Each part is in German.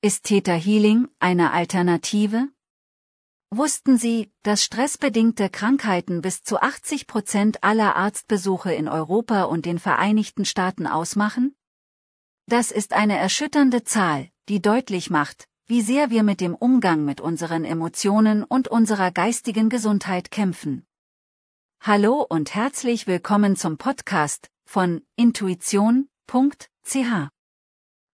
Ist Theta Healing eine Alternative? Wussten Sie, dass stressbedingte Krankheiten bis zu 80 Prozent aller Arztbesuche in Europa und den Vereinigten Staaten ausmachen? Das ist eine erschütternde Zahl, die deutlich macht, wie sehr wir mit dem Umgang mit unseren Emotionen und unserer geistigen Gesundheit kämpfen. Hallo und herzlich willkommen zum Podcast von intuition.ch.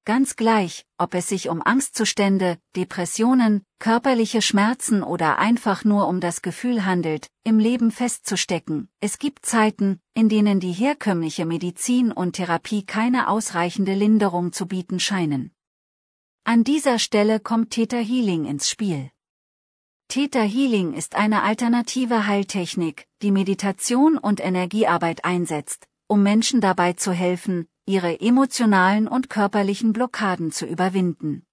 Ganz gleich, ob es sich um Angstzustände, Depressionen, körperliche Schmerzen oder einfach nur um das Gefühl handelt, im Leben festzustecken, es gibt Zeiten, in denen die herkömmliche Medizin und Therapie keine ausreichende Linderung zu bieten scheinen. An dieser Stelle kommt Theta Healing ins Spiel. Theta Healing ist eine alternative Heiltechnik, die Meditation und Energiearbeit einsetzt, um Menschen dabei zu helfen, ihre emotionalen und körperlichen Blockaden zu überwinden.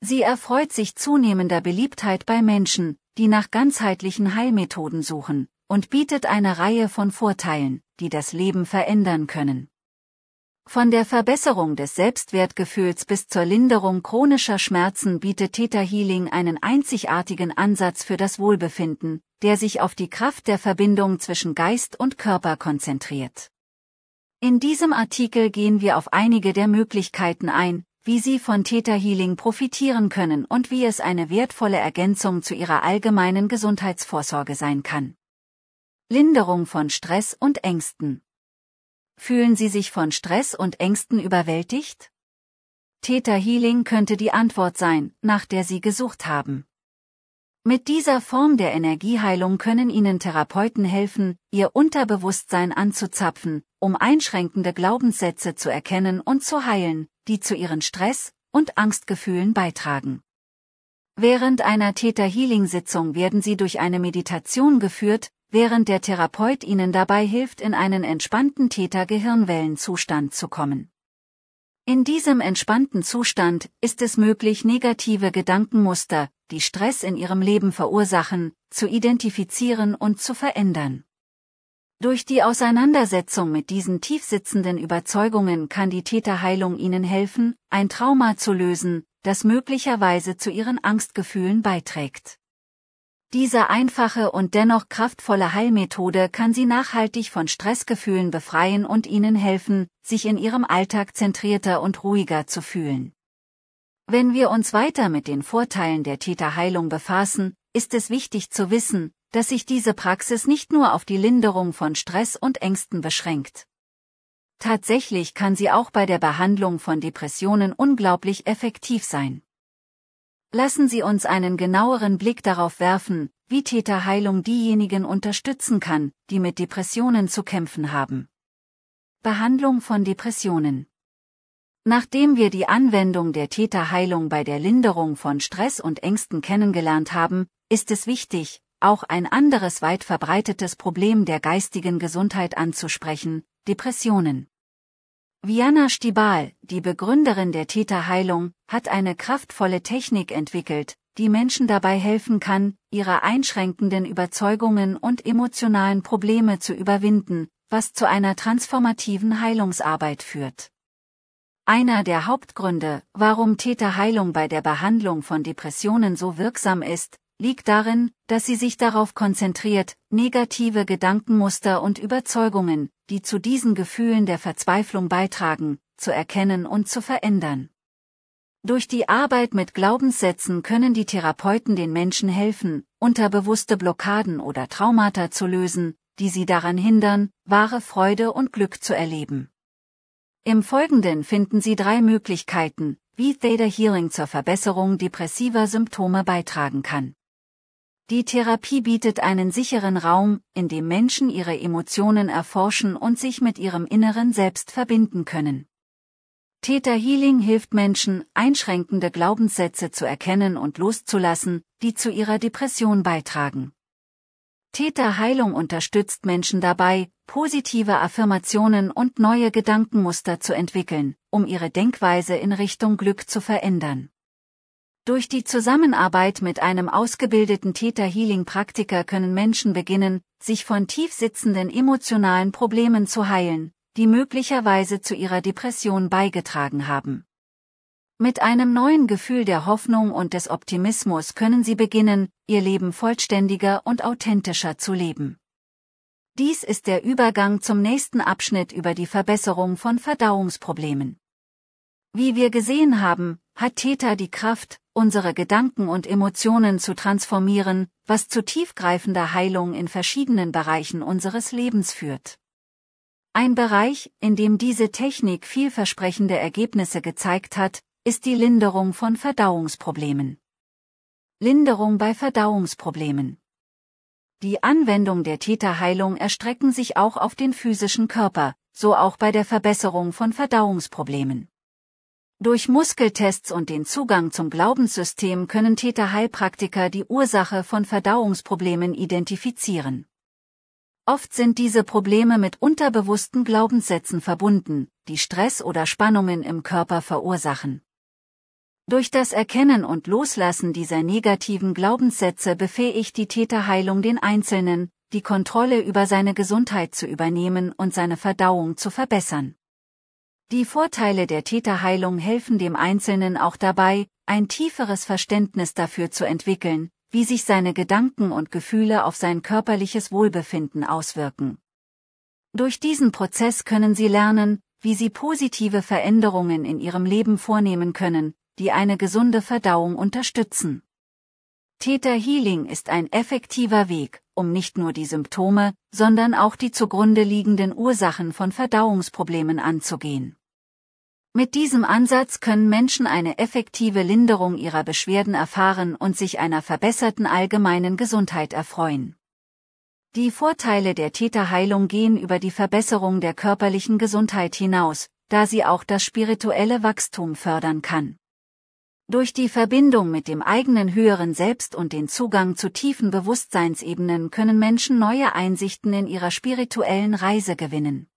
Sie erfreut sich zunehmender Beliebtheit bei Menschen, die nach ganzheitlichen Heilmethoden suchen, und bietet eine Reihe von Vorteilen, die das Leben verändern können. Von der Verbesserung des Selbstwertgefühls bis zur Linderung chronischer Schmerzen bietet Theta Healing einen einzigartigen Ansatz für das Wohlbefinden, der sich auf die Kraft der Verbindung zwischen Geist und Körper konzentriert. In diesem Artikel gehen wir auf einige der Möglichkeiten ein, wie Sie von Theta Healing profitieren können und wie es eine wertvolle Ergänzung zu Ihrer allgemeinen Gesundheitsvorsorge sein kann. Linderung von Stress und Ängsten. Fühlen Sie sich von Stress und Ängsten überwältigt? Theta Healing könnte die Antwort sein, nach der Sie gesucht haben. Mit dieser Form der Energieheilung können Ihnen Therapeuten helfen, Ihr Unterbewusstsein anzuzapfen, um einschränkende Glaubenssätze zu erkennen und zu heilen, die zu Ihren Stress- und Angstgefühlen beitragen. Während einer Theta Healing Sitzung werden Sie durch eine Meditation geführt, während der Therapeut Ihnen dabei hilft, in einen entspannten Theta Gehirnwellenzustand zu kommen. In diesem entspannten Zustand ist es möglich, negative Gedankenmuster, die Stress in ihrem Leben verursachen, zu identifizieren und zu verändern. Durch die Auseinandersetzung mit diesen tiefsitzenden Überzeugungen kann die Täterheilung ihnen helfen, ein Trauma zu lösen, das möglicherweise zu ihren Angstgefühlen beiträgt. Diese einfache und dennoch kraftvolle Heilmethode kann sie nachhaltig von Stressgefühlen befreien und ihnen helfen, sich in ihrem Alltag zentrierter und ruhiger zu fühlen. Wenn wir uns weiter mit den Vorteilen der Täterheilung befassen, ist es wichtig zu wissen, dass sich diese Praxis nicht nur auf die Linderung von Stress und Ängsten beschränkt. Tatsächlich kann sie auch bei der Behandlung von Depressionen unglaublich effektiv sein. Lassen Sie uns einen genaueren Blick darauf werfen, wie Täterheilung diejenigen unterstützen kann, die mit Depressionen zu kämpfen haben. Behandlung von Depressionen Nachdem wir die Anwendung der Täterheilung bei der Linderung von Stress und Ängsten kennengelernt haben, ist es wichtig, auch ein anderes weit verbreitetes Problem der geistigen Gesundheit anzusprechen, Depressionen. Viana Stibal, die Begründerin der Täterheilung, hat eine kraftvolle Technik entwickelt, die Menschen dabei helfen kann, ihre einschränkenden Überzeugungen und emotionalen Probleme zu überwinden, was zu einer transformativen Heilungsarbeit führt. Einer der Hauptgründe, warum Täterheilung bei der Behandlung von Depressionen so wirksam ist, liegt darin, dass sie sich darauf konzentriert, negative Gedankenmuster und Überzeugungen, die zu diesen Gefühlen der Verzweiflung beitragen, zu erkennen und zu verändern. Durch die Arbeit mit Glaubenssätzen können die Therapeuten den Menschen helfen, unterbewusste Blockaden oder Traumata zu lösen, die sie daran hindern, wahre Freude und Glück zu erleben. Im Folgenden finden Sie drei Möglichkeiten, wie Theta Healing zur Verbesserung depressiver Symptome beitragen kann. Die Therapie bietet einen sicheren Raum, in dem Menschen ihre Emotionen erforschen und sich mit ihrem inneren Selbst verbinden können. Theta Healing hilft Menschen, einschränkende Glaubenssätze zu erkennen und loszulassen, die zu ihrer Depression beitragen. Täterheilung unterstützt Menschen dabei, positive Affirmationen und neue Gedankenmuster zu entwickeln, um ihre Denkweise in Richtung Glück zu verändern. Durch die Zusammenarbeit mit einem ausgebildeten Täter-Healing-Praktiker können Menschen beginnen, sich von tief sitzenden emotionalen Problemen zu heilen, die möglicherweise zu ihrer Depression beigetragen haben. Mit einem neuen Gefühl der Hoffnung und des Optimismus können Sie beginnen, Ihr Leben vollständiger und authentischer zu leben. Dies ist der Übergang zum nächsten Abschnitt über die Verbesserung von Verdauungsproblemen. Wie wir gesehen haben, hat Theta die Kraft, unsere Gedanken und Emotionen zu transformieren, was zu tiefgreifender Heilung in verschiedenen Bereichen unseres Lebens führt. Ein Bereich, in dem diese Technik vielversprechende Ergebnisse gezeigt hat, ist die Linderung von Verdauungsproblemen. Linderung bei Verdauungsproblemen. Die Anwendung der Täterheilung erstrecken sich auch auf den physischen Körper, so auch bei der Verbesserung von Verdauungsproblemen. Durch Muskeltests und den Zugang zum Glaubenssystem können Täterheilpraktiker die Ursache von Verdauungsproblemen identifizieren. Oft sind diese Probleme mit unterbewussten Glaubenssätzen verbunden, die Stress oder Spannungen im Körper verursachen. Durch das Erkennen und Loslassen dieser negativen Glaubenssätze befähigt die Täterheilung den Einzelnen, die Kontrolle über seine Gesundheit zu übernehmen und seine Verdauung zu verbessern. Die Vorteile der Täterheilung helfen dem Einzelnen auch dabei, ein tieferes Verständnis dafür zu entwickeln, wie sich seine Gedanken und Gefühle auf sein körperliches Wohlbefinden auswirken. Durch diesen Prozess können Sie lernen, wie Sie positive Veränderungen in Ihrem Leben vornehmen können, die eine gesunde Verdauung unterstützen. Theta Healing ist ein effektiver Weg, um nicht nur die Symptome, sondern auch die zugrunde liegenden Ursachen von Verdauungsproblemen anzugehen. Mit diesem Ansatz können Menschen eine effektive Linderung ihrer Beschwerden erfahren und sich einer verbesserten allgemeinen Gesundheit erfreuen. Die Vorteile der Täterheilung gehen über die Verbesserung der körperlichen Gesundheit hinaus, da sie auch das spirituelle Wachstum fördern kann. Durch die Verbindung mit dem eigenen höheren Selbst und den Zugang zu tiefen Bewusstseinsebenen können Menschen neue Einsichten in ihrer spirituellen Reise gewinnen.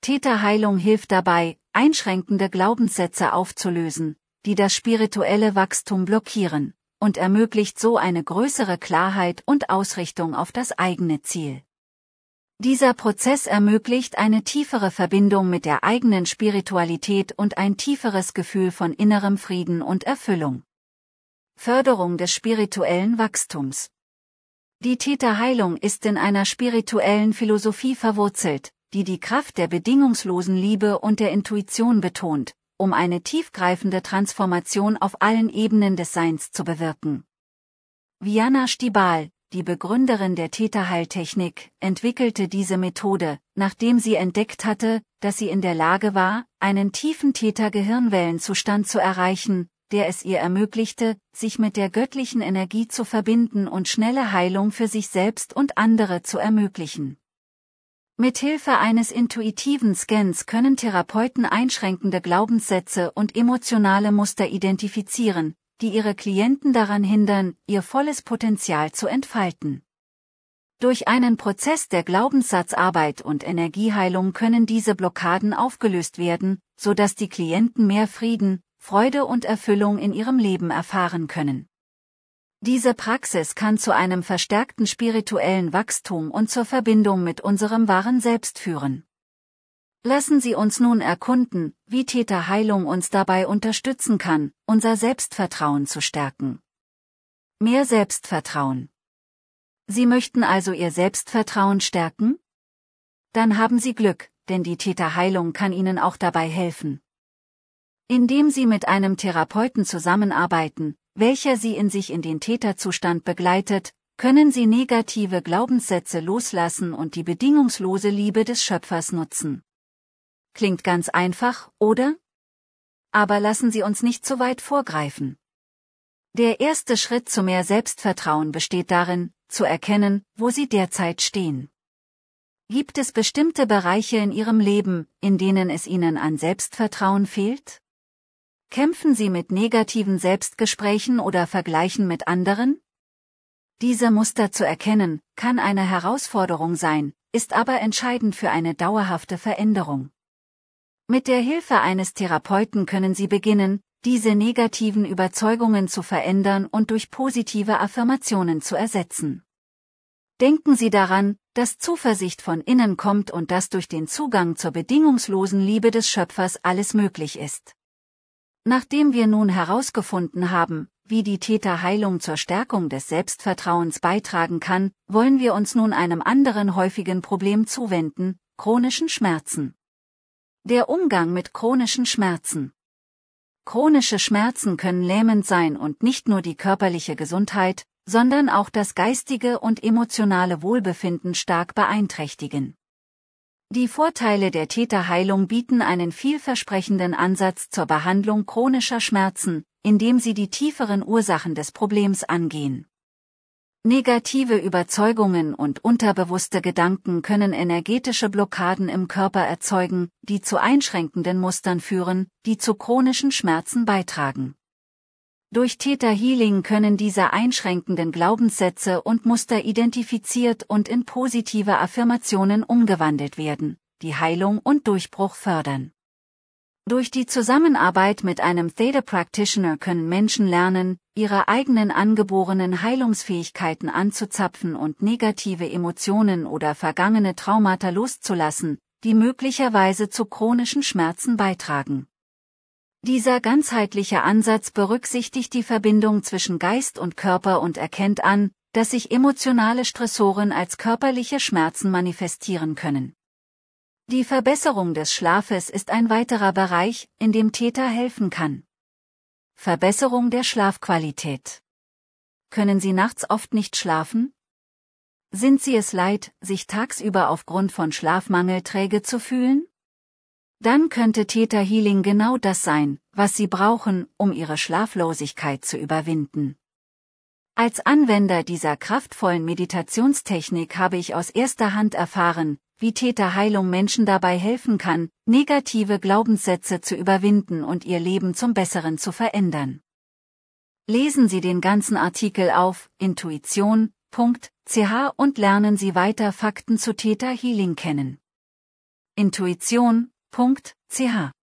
Täterheilung hilft dabei, einschränkende Glaubenssätze aufzulösen, die das spirituelle Wachstum blockieren, und ermöglicht so eine größere Klarheit und Ausrichtung auf das eigene Ziel. Dieser Prozess ermöglicht eine tiefere Verbindung mit der eigenen Spiritualität und ein tieferes Gefühl von innerem Frieden und Erfüllung. Förderung des spirituellen Wachstums. Die Täterheilung ist in einer spirituellen Philosophie verwurzelt, die die Kraft der bedingungslosen Liebe und der Intuition betont, um eine tiefgreifende Transformation auf allen Ebenen des Seins zu bewirken. Viana Stibal, die Begründerin der Täterheiltechnik, entwickelte diese Methode, nachdem sie entdeckt hatte, dass sie in der Lage war, einen tiefen Täter-Gehirnwellenzustand zu erreichen, der es ihr ermöglichte, sich mit der göttlichen Energie zu verbinden und schnelle Heilung für sich selbst und andere zu ermöglichen. Mithilfe eines intuitiven Scans können Therapeuten einschränkende Glaubenssätze und emotionale Muster identifizieren, die ihre Klienten daran hindern, ihr volles Potenzial zu entfalten. Durch einen Prozess der Glaubenssatzarbeit und Energieheilung können diese Blockaden aufgelöst werden, so dass die Klienten mehr Frieden, Freude und Erfüllung in ihrem Leben erfahren können. Diese Praxis kann zu einem verstärkten spirituellen Wachstum und zur Verbindung mit unserem wahren Selbst führen. Lassen Sie uns nun erkunden, wie Täterheilung uns dabei unterstützen kann, unser Selbstvertrauen zu stärken. Mehr Selbstvertrauen. Sie möchten also Ihr Selbstvertrauen stärken? Dann haben Sie Glück, denn die Täterheilung kann Ihnen auch dabei helfen. Indem Sie mit einem Therapeuten zusammenarbeiten, welcher Sie in sich in den Täterzustand begleitet, können Sie negative Glaubenssätze loslassen und die bedingungslose Liebe des Schöpfers nutzen. Klingt ganz einfach, oder? Aber lassen Sie uns nicht zu weit vorgreifen. Der erste Schritt zu mehr Selbstvertrauen besteht darin, zu erkennen, wo Sie derzeit stehen. Gibt es bestimmte Bereiche in Ihrem Leben, in denen es Ihnen an Selbstvertrauen fehlt? Kämpfen Sie mit negativen Selbstgesprächen oder Vergleichen mit anderen? Diese Muster zu erkennen, kann eine Herausforderung sein, ist aber entscheidend für eine dauerhafte Veränderung. Mit der Hilfe eines Therapeuten können Sie beginnen, diese negativen Überzeugungen zu verändern und durch positive Affirmationen zu ersetzen. Denken Sie daran, dass Zuversicht von innen kommt und dass durch den Zugang zur bedingungslosen Liebe des Schöpfers alles möglich ist. Nachdem wir nun herausgefunden haben, wie die Täterheilung zur Stärkung des Selbstvertrauens beitragen kann, wollen wir uns nun einem anderen häufigen Problem zuwenden, chronischen Schmerzen. Der Umgang mit chronischen Schmerzen. Chronische Schmerzen können lähmend sein und nicht nur die körperliche Gesundheit, sondern auch das geistige und emotionale Wohlbefinden stark beeinträchtigen. Die Vorteile der Täterheilung bieten einen vielversprechenden Ansatz zur Behandlung chronischer Schmerzen, indem sie die tieferen Ursachen des Problems angehen. Negative Überzeugungen und unterbewusste Gedanken können energetische Blockaden im Körper erzeugen, die zu einschränkenden Mustern führen, die zu chronischen Schmerzen beitragen. Durch Theta Healing können diese einschränkenden Glaubenssätze und Muster identifiziert und in positive Affirmationen umgewandelt werden, die Heilung und Durchbruch fördern. Durch die Zusammenarbeit mit einem Theta Practitioner können Menschen lernen, ihre eigenen angeborenen Heilungsfähigkeiten anzuzapfen und negative Emotionen oder vergangene Traumata loszulassen, die möglicherweise zu chronischen Schmerzen beitragen. Dieser ganzheitliche Ansatz berücksichtigt die Verbindung zwischen Geist und Körper und erkennt an, dass sich emotionale Stressoren als körperliche Schmerzen manifestieren können. Die Verbesserung des Schlafes ist ein weiterer Bereich, in dem Täter helfen kann. Verbesserung der Schlafqualität. Können Sie nachts oft nicht schlafen? Sind Sie es leid, sich tagsüber aufgrund von Schlafmangel träge zu fühlen? Dann könnte Theta Healing genau das sein, was Sie brauchen, um Ihre Schlaflosigkeit zu überwinden. Als Anwender dieser kraftvollen Meditationstechnik habe ich aus erster Hand erfahren, wie Täterheilung Menschen dabei helfen kann, negative Glaubenssätze zu überwinden und ihr Leben zum Besseren zu verändern. Lesen Sie den ganzen Artikel auf intuition.ch und lernen Sie weiter Fakten zu Theta Healing kennen. intuition.ch